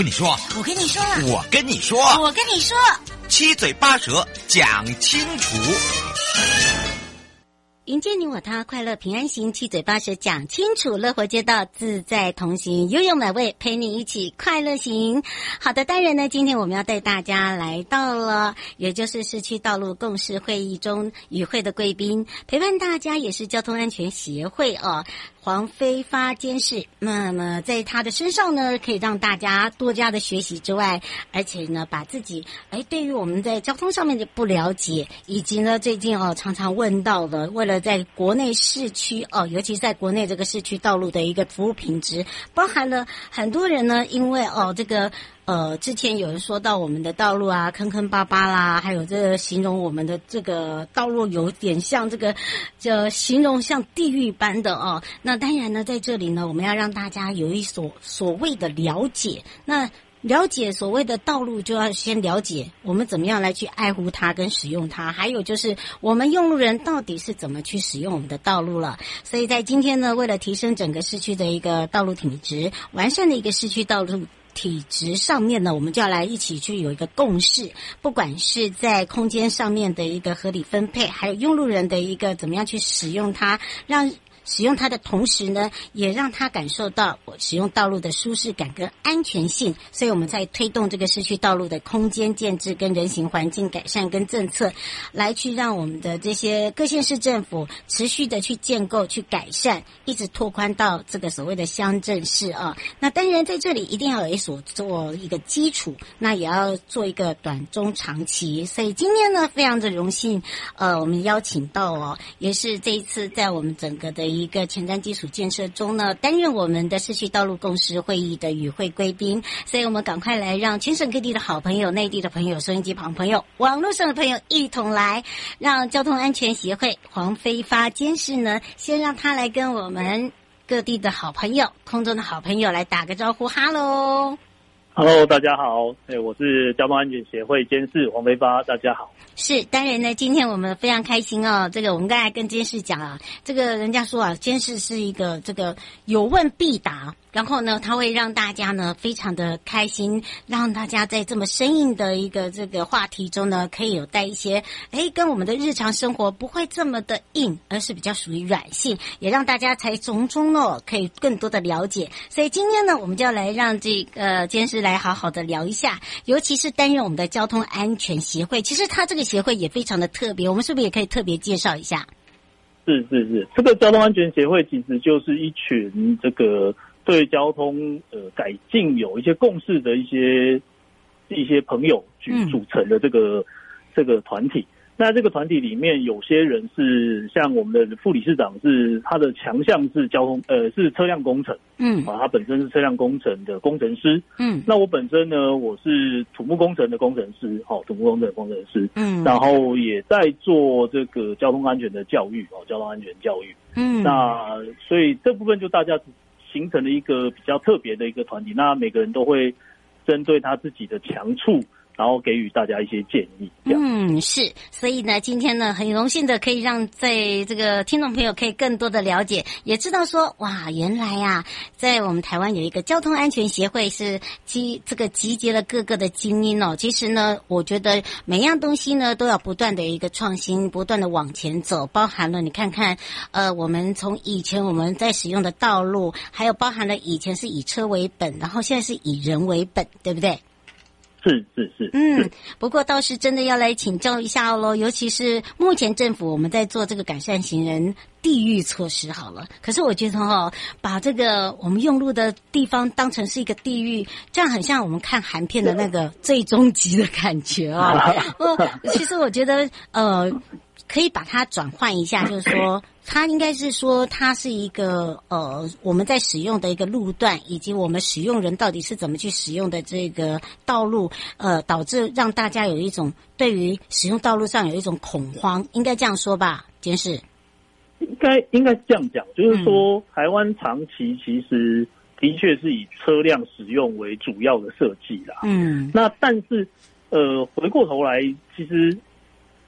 跟你说，我跟你说，我跟你说，我跟你说，七嘴八舌讲清楚。迎接你我他，快乐平安行，七嘴八舌讲清楚，乐活街道自在同行，悠悠美味陪你一起快乐行。好的，当然呢，今天我们要带大家来到了，也就是市区道路共识会议中与会的贵宾，陪伴大家也是交通安全协会哦。黄飞发监事，那么在他的身上呢，可以让大家多加的学习之外，而且呢，把自己哎，对于我们在交通上面的不了解，以及呢，最近哦常常问到的，为了在国内市区哦，尤其在国内这个市区道路的一个服务品质，包含了很多人呢，因为哦这个。呃，之前有人说到我们的道路啊，坑坑巴巴啦，还有这个形容我们的这个道路有点像这个，这形容像地狱般的哦。那当然呢，在这里呢，我们要让大家有一所所谓的了解。那了解所谓的道路，就要先了解我们怎么样来去爱护它跟使用它，还有就是我们用路人到底是怎么去使用我们的道路了。所以在今天呢，为了提升整个市区的一个道路品质，完善的一个市区道路。体质上面呢，我们就要来一起去有一个共识，不管是在空间上面的一个合理分配，还有用路人的一个怎么样去使用它，让。使用它的同时呢，也让他感受到我使用道路的舒适感跟安全性。所以我们在推动这个市区道路的空间建制跟人行环境改善跟政策，来去让我们的这些各县市政府持续的去建构、去改善，一直拓宽到这个所谓的乡镇市啊。那当然在这里一定要有一所做一个基础，那也要做一个短中长期。所以今天呢，非常的荣幸，呃，我们邀请到哦，也是这一次在我们整个的。一一个前瞻基础建设中呢，担任我们的市区道路共识会议的与会贵宾，所以我们赶快来让全省各地的好朋友、内地的朋友、收音机旁朋友、网络上的朋友一同来，让交通安全协会黄飞发监事呢，先让他来跟我们各地的好朋友、空中的好朋友来打个招呼，哈喽。Hello，大家好，哎，我是交通安全协会监事黄飞发，大家好。是，当然呢，今天我们非常开心哦。这个我们刚才跟监事讲啊，这个人家说啊，监事是一个这个有问必答。然后呢，他会让大家呢非常的开心，让大家在这么生硬的一个这个话题中呢，可以有带一些，诶，跟我们的日常生活不会这么的硬，而是比较属于软性，也让大家才从中哦可以更多的了解。所以今天呢，我们就要来让这个监事来好好的聊一下，尤其是担任我们的交通安全协会，其实他这个协会也非常的特别，我们是不是也可以特别介绍一下？是是是，这个交通安全协会其实就是一群这个。对交通呃改进有一些共识的一些一些朋友去组成的这个、嗯、这个团体，那这个团体里面有些人是像我们的副理事长，是他的强项是交通呃是车辆工程，嗯。啊，他本身是车辆工程的工程师，嗯，那我本身呢，我是土木工程的工程师，好，土木工程的工程师，嗯，然后也在做这个交通安全的教育哦，交通安全教育，嗯，那所以这部分就大家。形成了一个比较特别的一个团体，那每个人都会针对他自己的强处，然后给予大家一些建议。嗯，是，所以呢，今天呢，很荣幸的可以让在这个听众朋友可以更多的了解，也知道说，哇，原来呀，在我们台湾有一个交通安全协会是集这个集结了各个的精英哦。其实呢，我觉得每样东西呢都要不断的一个创新，不断的往前走，包含了你看看，呃，我们从以前我们在使用的道路，还有包含了以前是以车为本，然后现在是以人为本，对不对？是是是，嗯，不过倒是真的要来请教一下喽，尤其是目前政府我们在做这个改善行人地域措施好了，可是我觉得哦，把这个我们用路的地方当成是一个地域，这样很像我们看韩片的那个最终极的感觉啊。哦，其实我觉得呃。可以把它转换一下，就是说，它应该是说，它是一个呃，我们在使用的一个路段，以及我们使用人到底是怎么去使用的这个道路，呃，导致让大家有一种对于使用道路上有一种恐慌，应该这样说吧？监事，应该应该这样讲，就是说，台湾长期其实的确是以车辆使用为主要的设计啦。嗯，那但是呃，回过头来，其实。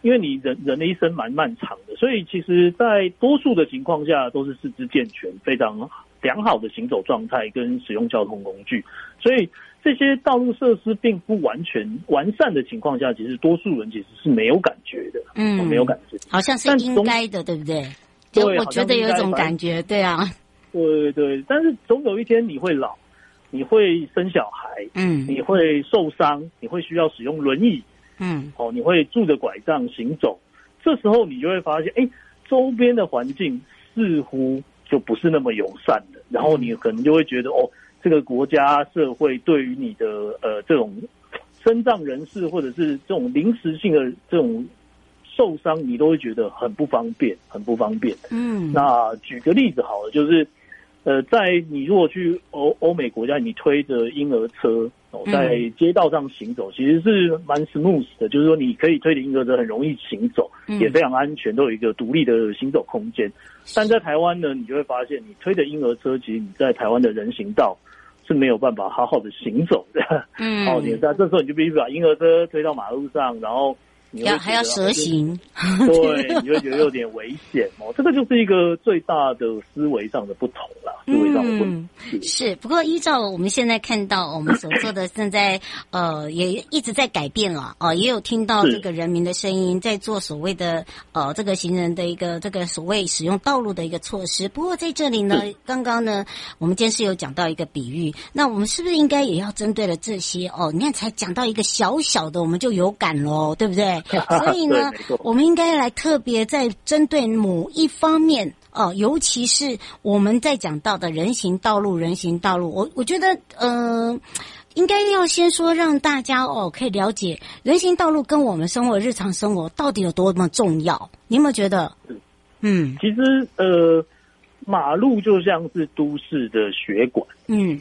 因为你人人的一生蛮漫长的，所以其实，在多数的情况下都是四肢健全、非常良好的行走状态跟使用交通工具，所以这些道路设施并不完全完善的情况下，其实多数人其实是没有感觉的，嗯，没有感觉，好像是应该的，对不对？对，我觉得有一种感觉，对啊，对对，但是总有一天你会老，你会生小孩，嗯，你会受伤，你会需要使用轮椅。嗯，哦，你会拄着拐杖行走，这时候你就会发现，哎，周边的环境似乎就不是那么友善的，然后你可能就会觉得，哦，这个国家社会对于你的呃这种身障人士或者是这种临时性的这种受伤，你都会觉得很不方便，很不方便。嗯，那举个例子好了，就是。呃，在你如果去欧欧美国家，你推着婴儿车哦，在街道上行走，其实是蛮 smooth 的，就是说你可以推着婴儿车很容易行走，也非常安全，都有一个独立的行走空间。但在台湾呢，你就会发现，你推着婴儿车，其实你在台湾的人行道是没有办法好好的行走的。嗯，哦，你在这时候你就必须把婴儿车推到马路上，然后。要还要蛇行，对，你会觉得有点危险哦。这个就是一个最大的思维上的不同啦，思维上的不同。嗯，是，不过依照我们现在看到，我们所做的正在呃也一直在改变了哦，也有听到这个人民的声音，在做所谓的呃这个行人的一个这个所谓使用道路的一个措施。不过在这里呢，刚刚呢，我们今天是有讲到一个比喻，那我们是不是应该也要针对了这些哦？你看才讲到一个小小的，我们就有感喽，对不对？所以呢，我们应该来特别在针对某一方面哦，尤其是我们在讲到的人行道路，人行道路，我我觉得，呃，应该要先说让大家哦可以了解人行道路跟我们生活日常生活到底有多么重要。你有没有觉得？嗯，其实呃，马路就像是都市的血管。嗯。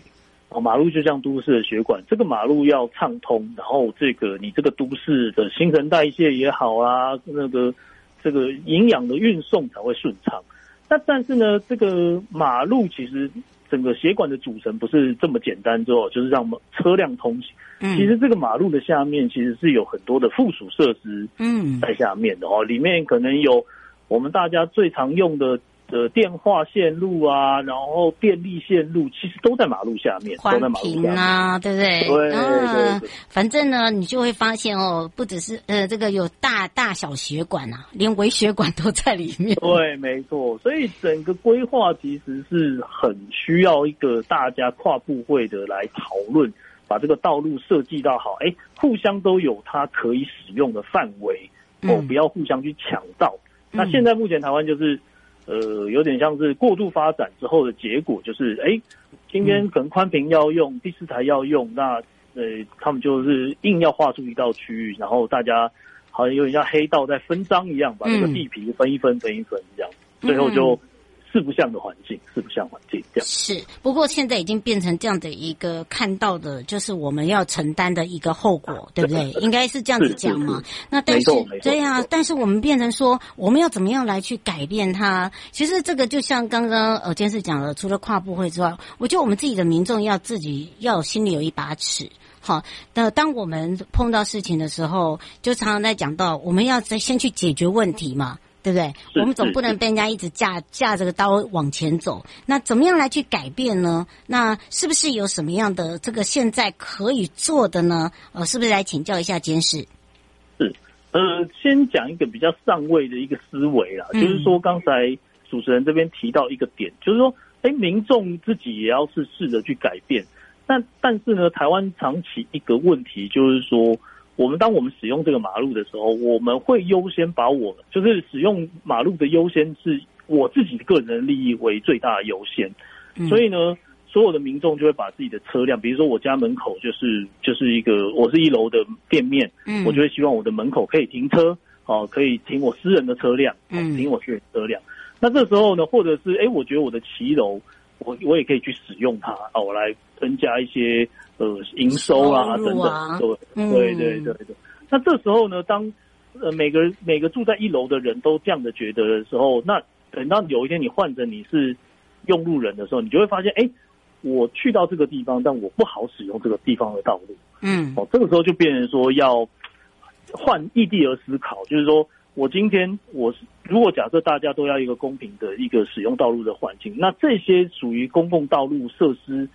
哦，马路就像都市的血管，这个马路要畅通，然后这个你这个都市的新陈代谢也好啊，那个这个营养的运送才会顺畅。那但是呢，这个马路其实整个血管的组成不是这么简单，之后就是让车辆通行。嗯，其实这个马路的下面其实是有很多的附属设施，嗯，在下面的哦，里面可能有我们大家最常用的。的电话线路啊，然后电力线路，其实都在马路下面，宽频啊，对不对？对，啊，反正呢，你就会发现哦，不只是呃，这个有大大小血管啊，连微血管都在里面。对，没错。所以整个规划其实是很需要一个大家跨部会的来讨论，把这个道路设计到好，哎，互相都有它可以使用的范围，哦，不要互相去抢道。嗯，那现在目前台湾就是。呃，有点像是过度发展之后的结果，就是哎，今天可能宽屏要用，第四台要用，那呃，他们就是硬要划出一道区域，然后大家好像有点像黑道在分赃一样，把那个地皮分一分，分一分这样，最后就。四不像的环境，四不像环境这样是。不过现在已经变成这样的一个看到的，就是我们要承担的一个后果，对不对？应该是这样子讲嘛。那但是对呀，但是我们变成说，我们要怎么样来去改变它？其实这个就像刚刚呃监事讲的，除了跨部会之外，我觉得我们自己的民众要自己要心里有一把尺。好，那当我们碰到事情的时候，就常常在讲到，我们要先去解决问题嘛。对不对？我们总不能被人家一直架架着个刀往前走。那怎么样来去改变呢？那是不是有什么样的这个现在可以做的呢？呃，是不是来请教一下监事？是，呃，先讲一个比较上位的一个思维啦，嗯、就是说刚才主持人这边提到一个点，就是说，哎，民众自己也要是试着去改变。但但是呢，台湾长期一个问题就是说。我们当我们使用这个马路的时候，我们会优先把我就是使用马路的优先是我自己的个人的利益为最大的优先，所以呢，所有的民众就会把自己的车辆，比如说我家门口就是就是一个我是一楼的店面，嗯，我就会希望我的门口可以停车，哦，可以停我私人的车辆，嗯，停我私人车辆。那这时候呢，或者是哎，我觉得我的骑楼，我我也可以去使用它，哦，我来增加一些。呃，营收啊，等等，对，对，对，对，对。那这时候呢，当呃每个每个住在一楼的人都这样的觉得的时候，那等到有一天你换成你是用路人的时候，你就会发现，哎，我去到这个地方，但我不好使用这个地方的道路。嗯，哦，这个时候就变成说要换异地而思考，就是说我今天我如果假设大家都要一个公平的一个使用道路的环境，那这些属于公共道路设施。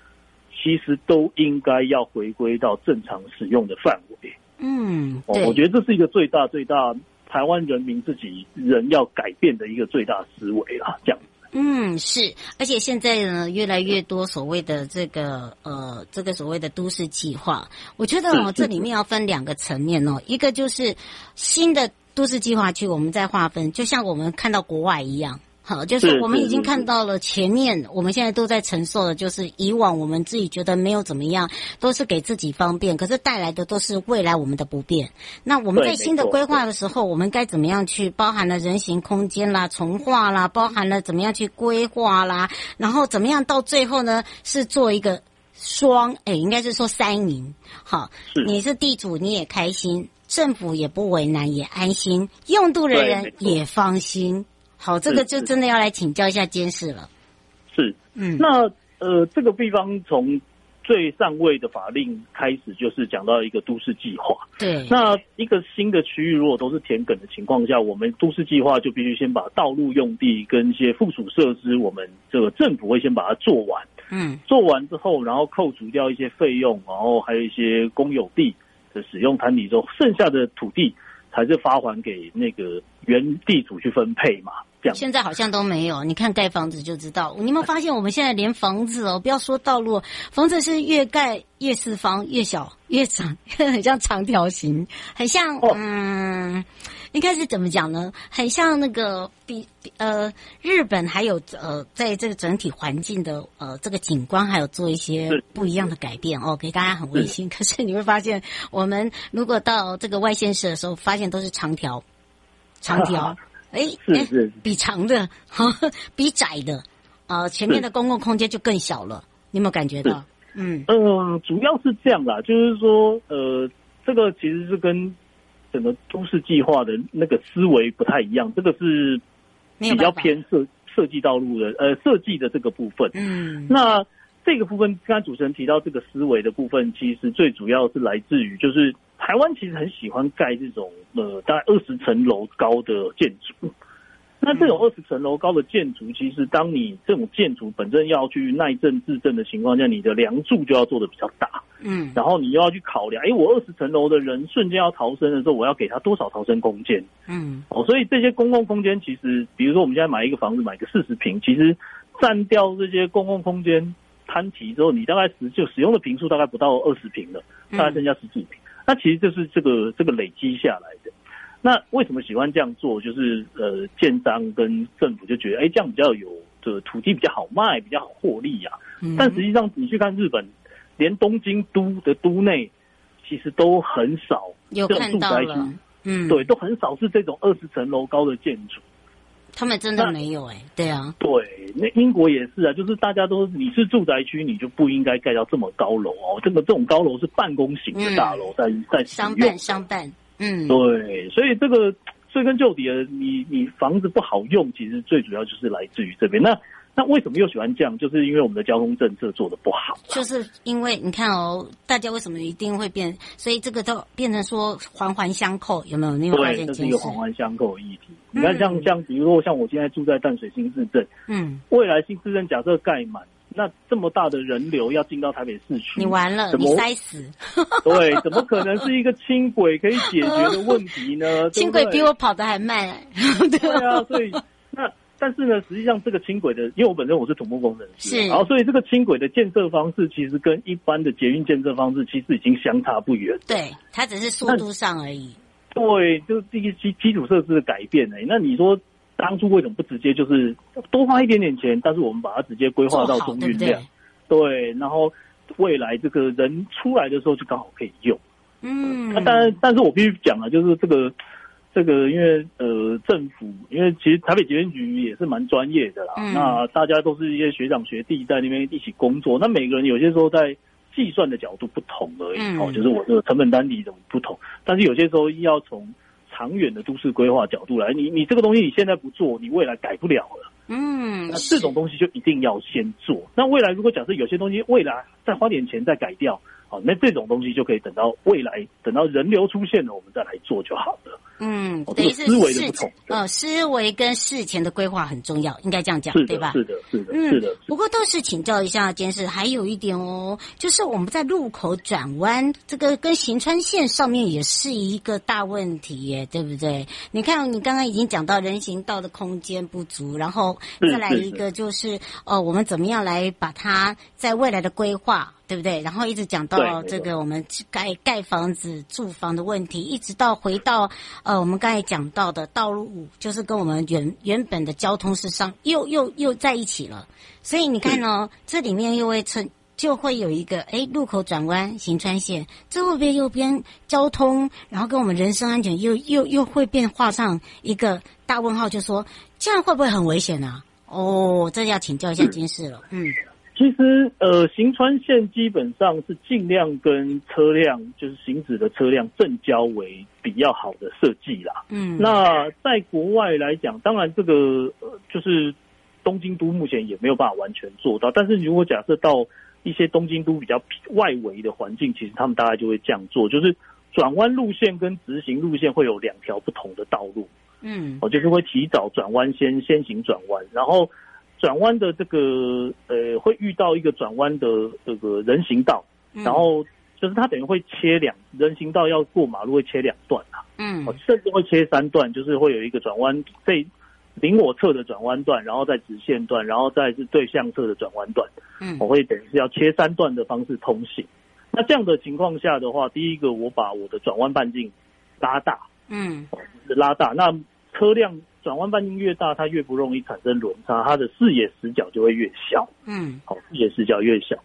其实都应该要回归到正常使用的范围。嗯，哦，我觉得这是一个最大最大台湾人民自己人要改变的一个最大思维啦。这样。嗯，是，而且现在呢，越来越多所谓的这个呃，这个所谓的都市计划，我觉得哦，这里面要分两个层面哦，一个就是新的都市计划区，我们在划分，就像我们看到国外一样。好，就是我们已经看到了前面，我们现在都在承受的，就是以往我们自己觉得没有怎么样，都是给自己方便，可是带来的都是未来我们的不便。那我们在新的规划的时候，我们该怎么样去包含了人行空间啦、重化啦，包含了怎么样去规划啦，然后怎么样到最后呢，是做一个双，诶，应该是说三赢。好，你是地主你也开心，政府也不为难也安心，用度的人也放心。好，这个就真的要来请教一下监事了。是，嗯，那呃，这个地方从最上位的法令开始，就是讲到一个都市计划。对，那一个新的区域如果都是田埂的情况下，我们都市计划就必须先把道路用地跟一些附属设施，我们这个政府会先把它做完。嗯，做完之后，然后扣除掉一些费用，然后还有一些公有地的使用摊底之后，剩下的土地还是发还给那个原地主去分配嘛。现在好像都没有，你看盖房子就知道。你有没有发现，我们现在连房子哦，不要说道路，房子是越盖越四方，越小越长，很像长条形，很像嗯，应该是怎么讲呢？很像那个比呃日本，还有呃在这个整体环境的呃这个景观，还有做一些不一样的改变哦，给大家很温馨。可是你会发现，我们如果到这个外县市的时候，发现都是长条，长条。哎，是是，比长的，比窄的，呃，前面的公共空间就更小了。你有没有感觉到？嗯嗯、呃，主要是这样啦，就是说，呃，这个其实是跟整个都市计划的那个思维不太一样。这个是比较偏设设计道路的，呃，设计的这个部分。嗯，那这个部分，刚才主持人提到这个思维的部分，其实最主要是来自于就是。台湾其实很喜欢盖这种呃大概二十层楼高的建筑，那这种二十层楼高的建筑，其实当你这种建筑本身要去耐震制震的情况下，你的梁柱就要做的比较大，嗯，然后你又要去考量，哎，我二十层楼的人瞬间要逃生的时候，我要给他多少逃生空间，嗯，哦，所以这些公共空间其实，比如说我们现在买一个房子，买个四十平，其实占掉这些公共空间摊提之后，你大概使就使用的平数大概不到二十平了，大概剩下十几坪。那其实就是这个这个累积下来的。那为什么喜欢这样做？就是呃，建商跟政府就觉得，哎，这样比较有的土地比较好卖，比较好获利呀、啊。但实际上，你去看日本，连东京都的都内，其实都很少这种住宅区，嗯，对，都很少是这种二十层楼高的建筑。他们真的没有哎、欸，对啊，对，那英国也是啊，就是大家都你是住宅区，你就不应该盖到这么高楼哦。这个这种高楼是办公型的大楼，在在商办商办，嗯，对，所以这个追根究底的，你你房子不好用，其实最主要就是来自于这边。那那为什么又喜欢这样？就是因为我们的交通政策做的不好。就是因为你看哦，大家为什么一定会变？所以这个都变成说环环相扣，有没有？你有发现？对，这是一个环环相扣的议题。嗯、你看像，像像比如说，像我现在住在淡水新市镇，嗯，未来新市镇假设盖满，那这么大的人流要进到台北市区，你完了，你塞死。对，怎么可能是一个轻轨可以解决的问题呢？轻轨比我跑得还慢。对啊，所以那。但是呢，实际上这个轻轨的，因为我本身我是土木工程师，是，然后所以这个轻轨的建设方式，其实跟一般的捷运建设方式，其实已经相差不远。对，它只是速度上而已。对，就是这个基基础设施的改变呢。那你说当初为什么不直接就是多花一点点钱，但是我们把它直接规划到中运量？对，对，然后未来这个人出来的时候就刚好可以用。嗯，那当然，但是我必须讲啊，就是这个。这个因为呃政府，因为其实台北捷运局也是蛮专业的啦，嗯、那大家都是一些学长学弟在那边一起工作，那每个人有些时候在计算的角度不同而已，嗯、哦，就是我这个成本单体怎么不同，但是有些时候要从长远的都市规划角度来，你你这个东西你现在不做，你未来改不了了，嗯，那这种东西就一定要先做，那未来如果假设有些东西未来再花点钱再改掉，好，那这种东西就可以等到未来等到人流出现了，我们再来做就好了。嗯，等于是思维的不同，呃，思维跟事前的规划很重要，应该这样讲，对吧？是的，是的，是的。不过倒是请教一下监事，还有一点哦，就是我们在路口转弯，这个跟行穿线上面也是一个大问题耶，对不对？你看，你刚刚已经讲到人行道的空间不足，然后再来一个就是，呃，我们怎么样来把它在未来的规划。对不对？然后一直讲到这个我们盖盖房子、住房的问题，一直到回到呃我们刚才讲到的道路，就是跟我们原原本的交通是上又又又在一起了。所以你看哦，这里面又会成就会有一个哎路口转弯、行穿线，这会不会又变交通？然后跟我们人身安全又又又会变画上一个大问号，就说这样会不会很危险啊？哦，这要请教一下监事了，嗯。其实，呃，行川线基本上是尽量跟车辆，就是行驶的车辆正交为比较好的设计啦。嗯，那在国外来讲，当然这个呃，就是东京都目前也没有办法完全做到。但是如果假设到一些东京都比较外围的环境，其实他们大概就会这样做，就是转弯路线跟直行路线会有两条不同的道路。嗯，哦，就是会提早转弯，先先行转弯，然后。转弯的这个呃，会遇到一个转弯的这个人行道，然后就是它等于会切两人行道要过马路会切两段啊，嗯，甚至会切三段，就是会有一个转弯对临我侧的转弯段，然后再直线段，然后再是对向侧的转弯段，嗯，我会等于是要切三段的方式通行。那这样的情况下的话，第一个我把我的转弯半径拉大，嗯，拉大，那车辆。转弯半径越大，它越不容易产生轮差，它的视野死角就会越小。嗯，好，视野死角越小，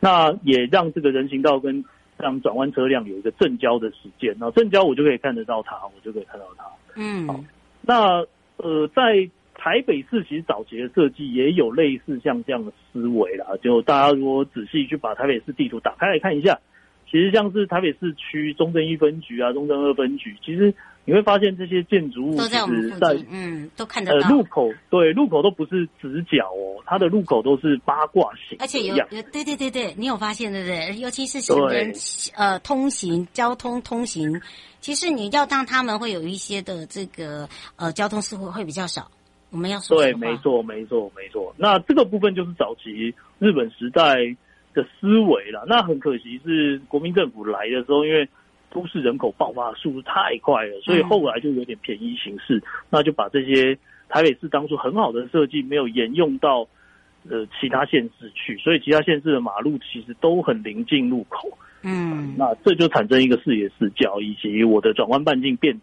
那也让这个人行道跟让转弯车辆有一个正交的时间。那正交我就可以看得到它，我就可以看到它。嗯，好，那呃，在台北市其实早期的设计也有类似像这样的思维啦。就大家如果仔细去把台北市地图打开来看一下，其实像是台北市区中正一分局啊、中正二分局，其实。你会发现这些建筑物都在我们附近，嗯，都看得到。呃，路口对，路口都不是直角哦，它的路口都是八卦形，而且有有对对对对，你有发现对不对？尤其是行人呃通行交通通行，其实你要当他们会有一些的这个呃交通事故会比较少。我们要说对，没错没错没错。那这个部分就是早期日本时代的思维了。那很可惜是国民政府来的时候，因为。都市人口爆发的速度太快了，所以后来就有点便宜形式，那就把这些台北市当初很好的设计没有沿用到呃其他县市去，所以其他县市的马路其实都很临近路口，嗯，那这就产生一个视野死角以及我的转弯半径变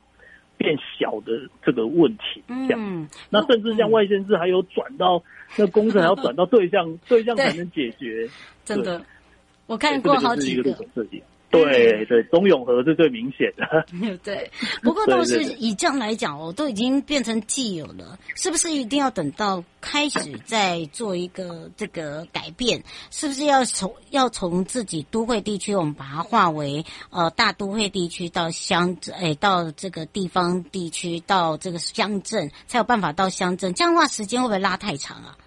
变小的这个问题，这样，嗯，那甚至像外县市还有转到那工程还要转到对象 对。象才能解决，真的，我看过好几个。对对，中永和是最明显的。对，不过倒是以这样来讲哦，都已经变成既有了，是不是一定要等到开始再做一个这个改变？是不是要从要从自己都会地区，我们把它划为呃大都会地区到乡镇，哎，到这个地方地区到这个乡镇，才有办法到乡镇？这样的话，时间会不会拉太长啊？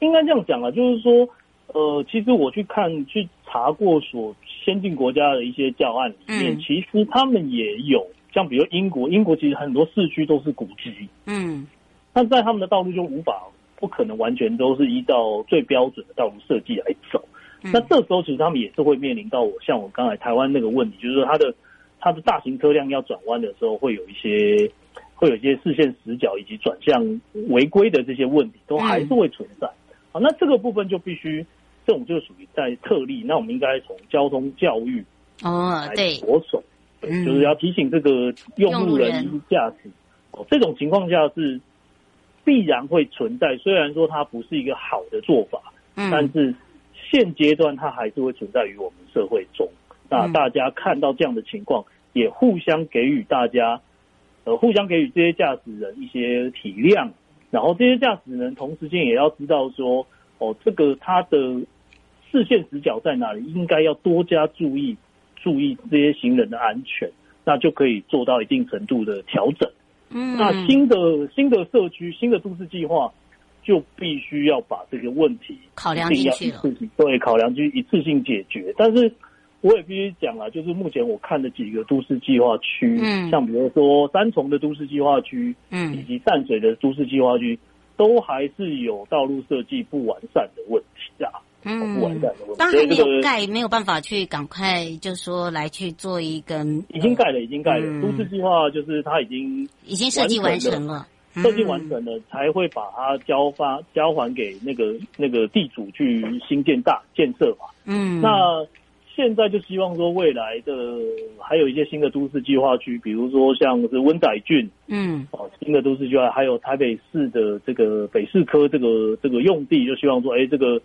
应该这样讲啊，就是说，呃，其实我去看去查过所先进国家的一些教案里面，嗯、其实他们也有，像比如英国，英国其实很多市区都是古迹，嗯，但在他们的道路就无法不可能完全都是依照最标准的道路设计来走。嗯、那这时候其实他们也是会面临到我像我刚才台湾那个问题，就是说它的它的大型车辆要转弯的时候，会有一些会有一些视线死角以及转向违规的这些问题，都还是会存在。嗯、好，那这个部分就必须这种就属于在特例，那我们应该从交通教育哦，对，着手，对，就是要提醒这个用路人驾驶哦，这种情况下是必然会存在。虽然说它不是一个好的做法，嗯、但是。现阶段它还是会存在于我们社会中，那大家看到这样的情况，也互相给予大家，呃，互相给予这些驾驶人一些体谅，然后这些驾驶人同时间也要知道说，哦，这个他的视线死角在哪里，应该要多加注意，注意这些行人的安全，那就可以做到一定程度的调整。嗯，那新的新的社区、新的都市计划。就必须要把这个问题考量进去了，对，考量去一次性解决。但是我也必须讲了，就是目前我看的几个都市计划区，嗯，像比如说三重的都市计划区，嗯，以及淡水的都市计划区，都还是有道路设计不完善的问题啊，嗯，当然没有盖，没有办法去赶快就说来去做一个，已经盖了，已经盖了，都市计划就是它已经已经设计完成了。设计完成了，才会把它交发交还给那个那个地主去新建大建设嘛。嗯，那现在就希望说未来的还有一些新的都市计划区，比如说像是温仔郡，嗯，哦，新的都市计划，还有台北市的这个北市科这个这个用地，就希望说，哎，这个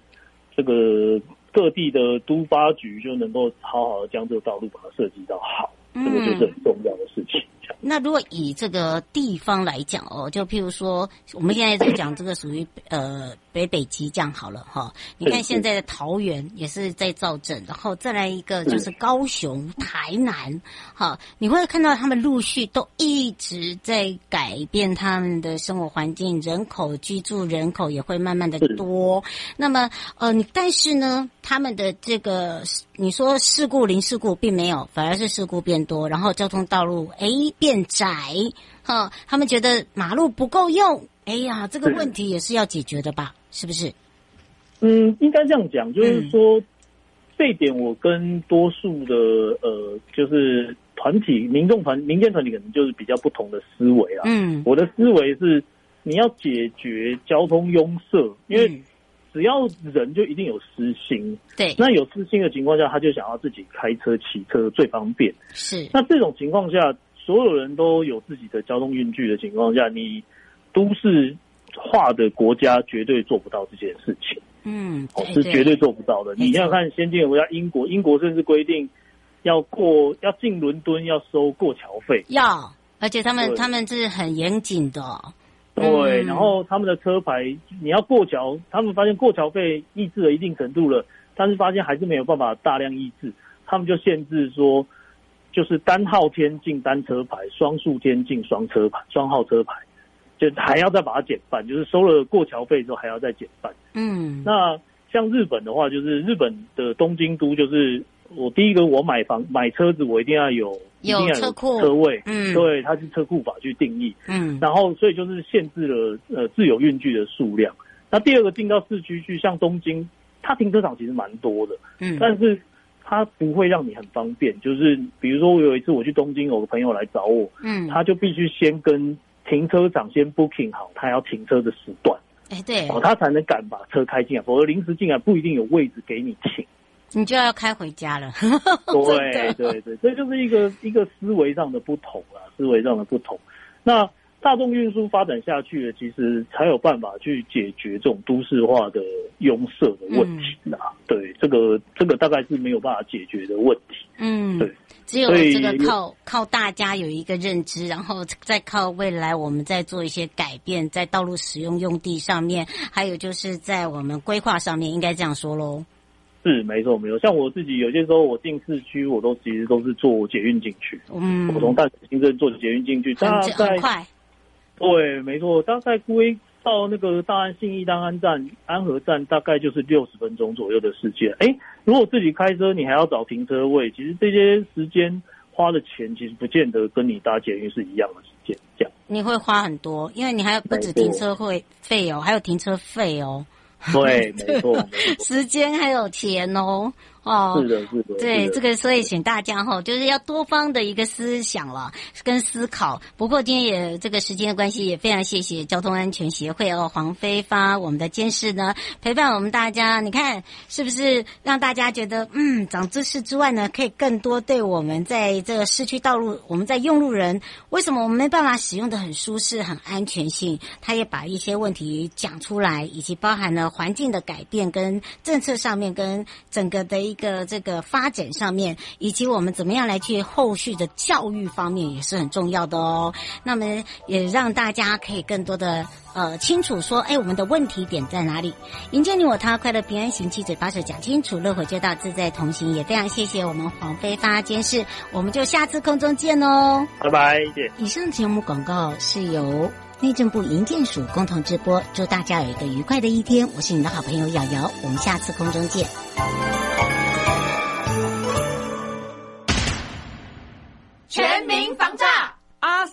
这个各地的都发局就能够好好的将这个道路把它设计到好，这个就是很重要的事情。那如果以这个地方来讲哦，就譬如说，我们现在在讲这个属于呃。北北极这样好了哈，你看现在的桃园也是在造镇，然后再来一个就是高雄、台南，哈，你会看到他们陆续都一直在改变他们的生活环境，人口居住人口也会慢慢的多。那么呃，你但是呢，他们的这个你说事故零事故并没有，反而是事故变多，然后交通道路诶变窄，哈，他们觉得马路不够用，哎呀，这个问题也是要解决的吧。是不是？嗯，应该这样讲，就是说，嗯、这一点我跟多数的呃，就是团体、民众团、民间团体可能就是比较不同的思维啊。嗯，我的思维是，你要解决交通拥塞，因为只要人就一定有私心。对，那有私心的情况下，他就想要自己开车、骑车最方便。是，那这种情况下，所有人都有自己的交通运具的情况下，你都市。化的国家绝对做不到这件事情，嗯，哦，是绝对做不到的。你要看先进的国家，英国，英国甚至规定要过要进伦敦要收过桥费，要，而且他们他们是很严谨的，对。然后他们的车牌你要过桥，他们发现过桥费抑制了一定程度了，但是发现还是没有办法大量抑制，他们就限制说，就是单号天进单车牌，双数天进双车牌，双号车牌。就还要再把它减半，就是收了过桥费之后还要再减半。嗯，那像日本的话，就是日本的东京都，就是我第一个我买房买车子，我一定要有有车库车位。嗯，对，它是车库法去定义。嗯，然后所以就是限制了呃自有运具的数量。那第二个进到市区去，像东京，它停车场其实蛮多的。嗯，但是它不会让你很方便。就是比如说我有一次我去东京，有个朋友来找我，嗯，他就必须先跟。停车场先 booking 好，他要停车的时段，哎、欸，对，哦，他才能敢把车开进来，否则临时进来不一定有位置给你停，你就要开回家了。对对对，这就是一个一个思维上的不同啊，思维上的不同。那。大众运输发展下去了，其实才有办法去解决这种都市化的拥塞的问题啊。嗯、对，这个这个大概是没有办法解决的问题。嗯，对，只有这个靠靠大家有一个认知，然后再靠未来我们再做一些改变，在道路使用用地上面，还有就是在我们规划上面，应该这样说喽。是，没错，没错。像我自己有些时候我进市区，我都其实都是坐捷运进去。嗯，我从淡水新镇坐捷运进去，大概。快。对，没错，大概规到那个大安信义大安站、安和站，大概就是六十分钟左右的时间。哎，如果自己开车，你还要找停车位，其实这些时间花的钱，其实不见得跟你搭捷运是一样的时间。这样你会花很多，因为你还有不止停车费费哦，还有停车费哦。对，没错，时间还有钱哦。哦，是的，是的，对的这个，所以请大家哈，就是要多方的一个思想了，跟思考。不过今天也这个时间的关系，也非常谢谢交通安全协会哦，黄飞发我们的监事呢，陪伴我们大家。你看是不是让大家觉得嗯，长知识之外呢，可以更多对我们在这个市区道路，我们在用路人为什么我们没办法使用的很舒适、很安全性？他也把一些问题讲出来，以及包含了环境的改变跟政策上面跟整个的一个这个发展上面，以及我们怎么样来去后续的教育方面也是很重要的哦。那么也让大家可以更多的呃清楚说，哎，我们的问题点在哪里？迎接你我他，快乐平安行，七嘴八舌讲清楚，乐活街道自在同行。也非常谢谢我们黄飞发监事，我们就下次空中见哦，拜拜。以上节目广告是由内政部营建署共同直播，祝大家有一个愉快的一天。我是你的好朋友瑶瑶，我们下次空中见。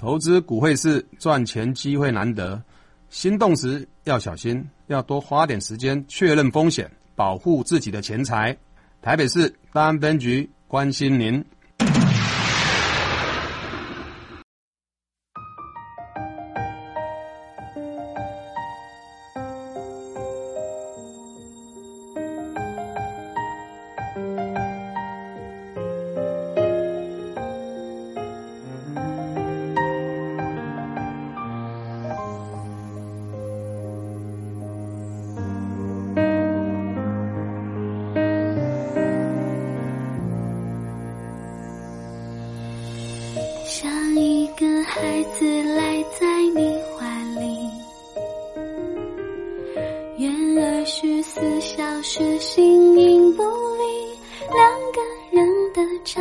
投资股汇市赚钱机会难得，心动时要小心，要多花点时间确认风险，保护自己的钱财。台北市大安分局关心您。形影不离两个人的家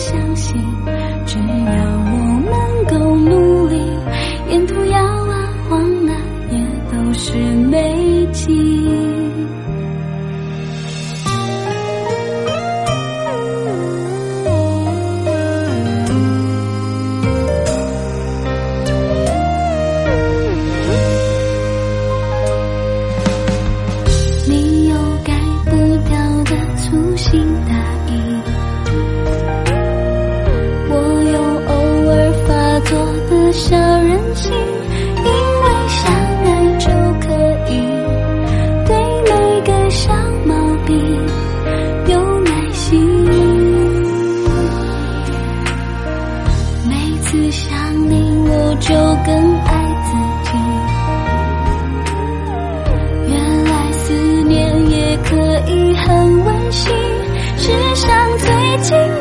相信只要我们够努力沿途摇啊晃啊也都是美景。世上最亲。